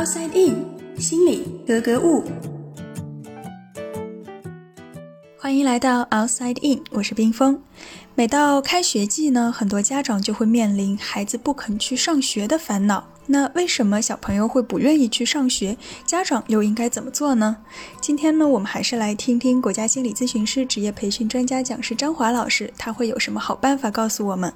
Outside In，心里格格物。欢迎来到 Outside In，我是冰峰。每到开学季呢，很多家长就会面临孩子不肯去上学的烦恼。那为什么小朋友会不愿意去上学？家长又应该怎么做呢？今天呢，我们还是来听听国家心理咨询师职业培训专家讲师张华老师，他会有什么好办法告诉我们。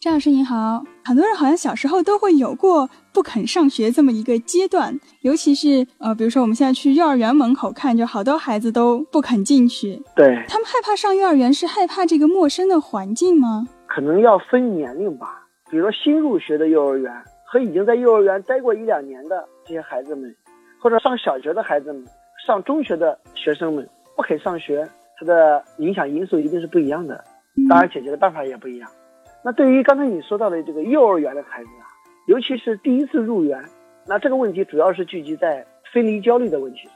张老师您好，很多人好像小时候都会有过不肯上学这么一个阶段，尤其是呃，比如说我们现在去幼儿园门口看，就好多孩子都不肯进去。对，他们害怕上幼儿园，是害怕这个陌生的环境吗？可能要分年龄吧，比如说新入学的幼儿园和已经在幼儿园待过一两年的这些孩子们，或者上小学的孩子们、上中学的学生们不肯上学，它的影响因素一定是不一样的，当然解决的办法也不一样。那对于刚才你说到的这个幼儿园的孩子啊，尤其是第一次入园，那这个问题主要是聚集在分离焦虑的问题上，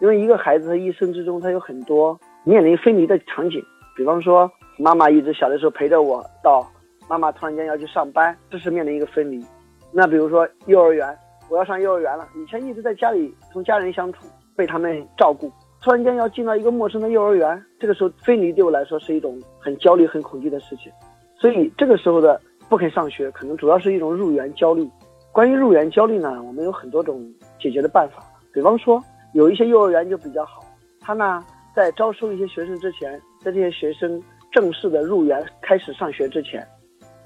因为一个孩子他一生之中他有很多面临分离的场景，比方说。妈妈一直小的时候陪着我，到妈妈突然间要去上班，这是面临一个分离。那比如说幼儿园，我要上幼儿园了，以前一直在家里同家人相处，被他们照顾，突然间要进到一个陌生的幼儿园，这个时候分离对我来说是一种很焦虑、很恐惧的事情。所以这个时候的不肯上学，可能主要是一种入园焦虑。关于入园焦虑呢，我们有很多种解决的办法。比方说，有一些幼儿园就比较好，他呢在招收一些学生之前，在这些学生。正式的入园开始上学之前，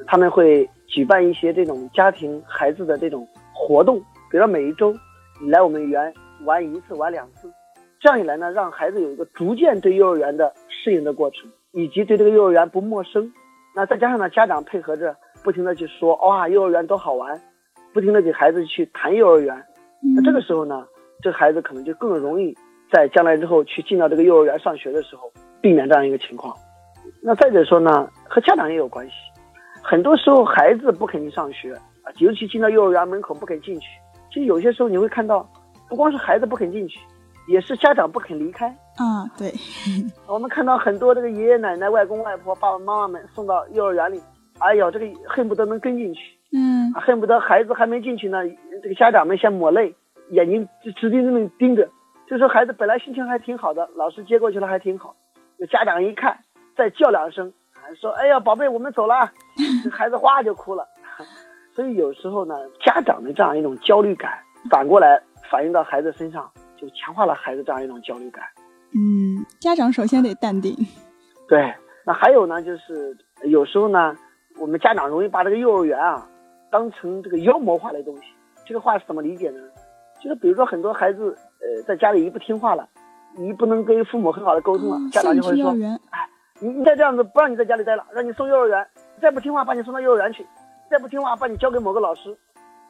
他们会举办一些这种家庭孩子的这种活动，比如说每一周你来我们园玩一次、玩两次，这样一来呢，让孩子有一个逐渐对幼儿园的适应的过程，以及对这个幼儿园不陌生。那再加上呢，家长配合着不停的去说哇，幼儿园多好玩，不停的给孩子去谈幼儿园。那这个时候呢，这孩子可能就更容易在将来之后去进到这个幼儿园上学的时候，避免这样一个情况。那再者说呢，和家长也有关系。很多时候孩子不肯去上学啊，尤其进到幼儿园门口不肯进去。其实有些时候你会看到，不光是孩子不肯进去，也是家长不肯离开。啊，对。我们看到很多这个爷爷奶奶、外公外婆、爸爸妈妈们送到幼儿园里，哎呦，这个恨不得能跟进去。嗯。恨不得孩子还没进去呢，这个家长们先抹泪，眼睛直盯着盯着。就说孩子本来心情还挺好的，老师接过去了还挺好，这家长一看。再叫两声，说：“哎呀，宝贝，我们走了。”这孩子哗就哭了。所以有时候呢，家长的这样一种焦虑感，反过来反映到孩子身上，就强化了孩子这样一种焦虑感。嗯，家长首先得淡定。对，那还有呢，就是有时候呢，我们家长容易把这个幼儿园啊，当成这个妖魔化的东西。这个话是怎么理解呢？就是比如说很多孩子，呃，在家里一不听话了，你不能跟父母很好的沟通了，家长就会说：“哎。”你你再这样子不让你在家里待了，让你送幼儿园，再不听话把你送到幼儿园去，再不听话把你交给某个老师，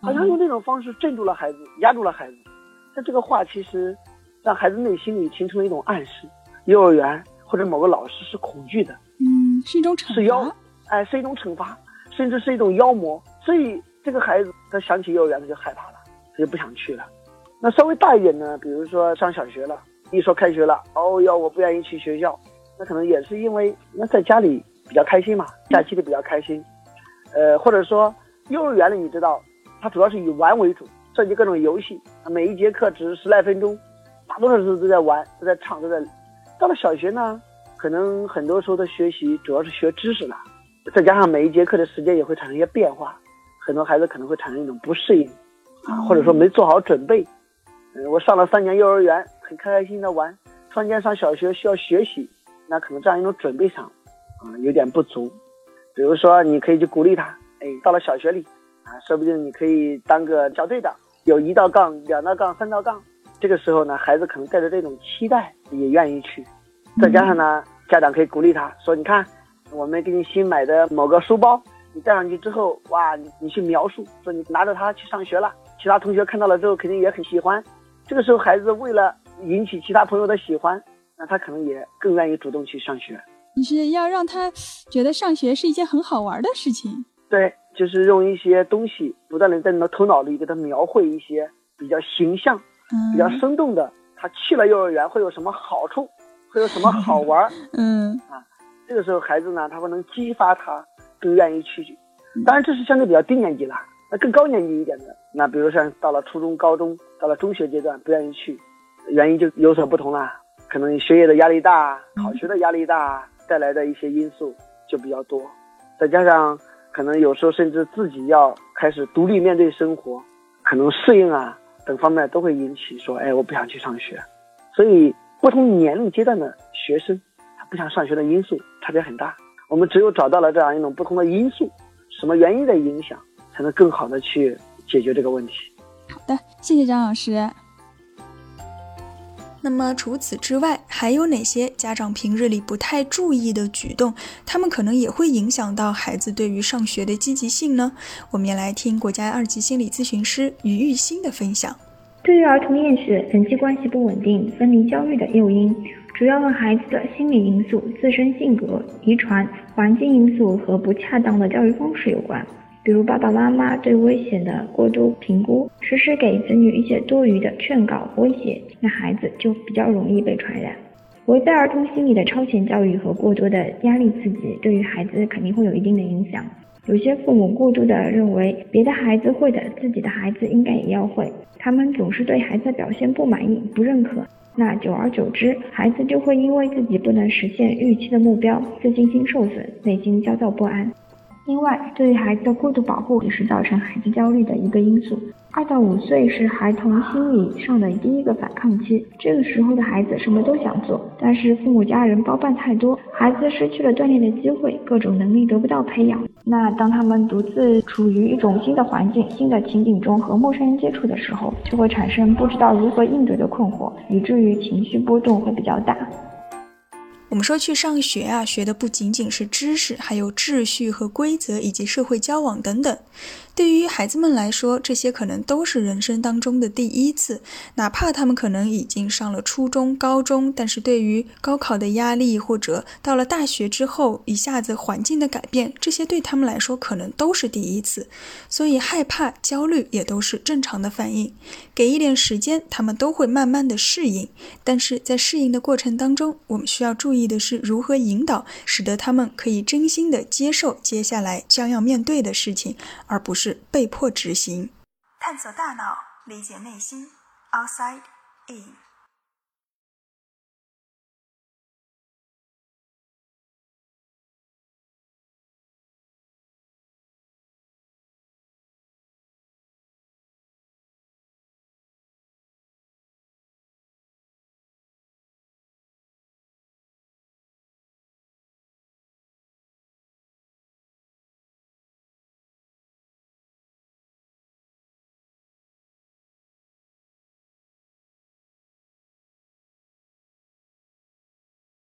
好像用这种方式镇住了孩子，压住了孩子。但这个话其实让孩子内心里形成了一种暗示：幼儿园或者某个老师是恐惧的，嗯，是一种惩罚，是妖，哎，是一种惩罚，甚至是一种妖魔。所以这个孩子他想起幼儿园他就害怕了，他就不想去了。那稍微大一点呢，比如说上小学了，一说开学了，哦哟，我不愿意去学校。那可能也是因为那在家里比较开心嘛，假期里比较开心，呃，或者说幼儿园里你知道，它主要是以玩为主，涉及各种游戏，每一节课只是十来分钟，多数时候都在玩，都在唱，都在。到了小学呢，可能很多时候的学习主要是学知识了，再加上每一节课的时间也会产生一些变化，很多孩子可能会产生一种不适应，啊，或者说没做好准备。嗯，我上了三年幼儿园，很开开心心的玩，突然间上小学需要学习。那可能这样一种准备上，啊，有点不足。比如说，你可以去鼓励他，哎，到了小学里，啊，说不定你可以当个小队长，有一道杠、两道杠、三道杠。这个时候呢，孩子可能带着这种期待，也愿意去。再加上呢，家长可以鼓励他说：“你看，我们给你新买的某个书包，你带上去之后，哇，你你去描述，说你拿着它去上学了，其他同学看到了之后肯定也很喜欢。这个时候，孩子为了引起其他朋友的喜欢。”那他可能也更愿意主动去上学。你是要让他觉得上学是一件很好玩的事情。对，就是用一些东西不断的在你的头脑里给他描绘一些比较形象、比较生动的。他去了幼儿园会有什么好处？会有什么好玩？嗯啊，这个时候孩子呢，他会能激发他更愿意去当然这是相对比较低年级了。那更高年级一点的，那比如像到了初中、高中，到了中学阶段，不愿意去，原因就有所不同了。可能学业的压力大，考学的压力大，带来的一些因素就比较多。再加上可能有时候甚至自己要开始独立面对生活，可能适应啊等方面都会引起说，哎，我不想去上学。所以不同年龄阶段的学生，他不想上学的因素差别很大。我们只有找到了这样一种不同的因素，什么原因的影响。才能更好的去解决这个问题。好的，谢谢张老师。那么除此之外，还有哪些家长平日里不太注意的举动，他们可能也会影响到孩子对于上学的积极性呢？我们也来听国家二级心理咨询师于玉欣的分享。对于儿童厌学、人际关系不稳定、分离焦虑的诱因，主要和孩子的心理因素、自身性格、遗传、环境因素和不恰当的教育方式有关。比如爸爸妈妈对危险的过度评估，时时给子女一些多余的劝告、威胁，那孩子就比较容易被传染。围在儿童心理的超前教育和过多的压力刺激，对于孩子肯定会有一定的影响。有些父母过度的认为别的孩子会的，自己的孩子应该也要会，他们总是对孩子表现不满意、不认可，那久而久之，孩子就会因为自己不能实现预期的目标，自信心受损，内心焦躁不安。另外，对于孩子的过度保护也是造成孩子焦虑的一个因素。二到五岁是孩童心理上的第一个反抗期，这个时候的孩子什么都想做，但是父母家人包办太多，孩子失去了锻炼的机会，各种能力得不到培养。那当他们独自处于一种新的环境、新的情景中和陌生人接触的时候，就会产生不知道如何应对的困惑，以至于情绪波动会比较大。我们说去上学啊，学的不仅仅是知识，还有秩序和规则，以及社会交往等等。对于孩子们来说，这些可能都是人生当中的第一次。哪怕他们可能已经上了初中、高中，但是对于高考的压力，或者到了大学之后一下子环境的改变，这些对他们来说可能都是第一次。所以害怕、焦虑也都是正常的反应。给一点时间，他们都会慢慢的适应。但是在适应的过程当中，我们需要注意意的是如何引导，使得他们可以真心的接受接下来将要面对的事情，而不是。被迫执行，探索大脑，理解内心，outside in。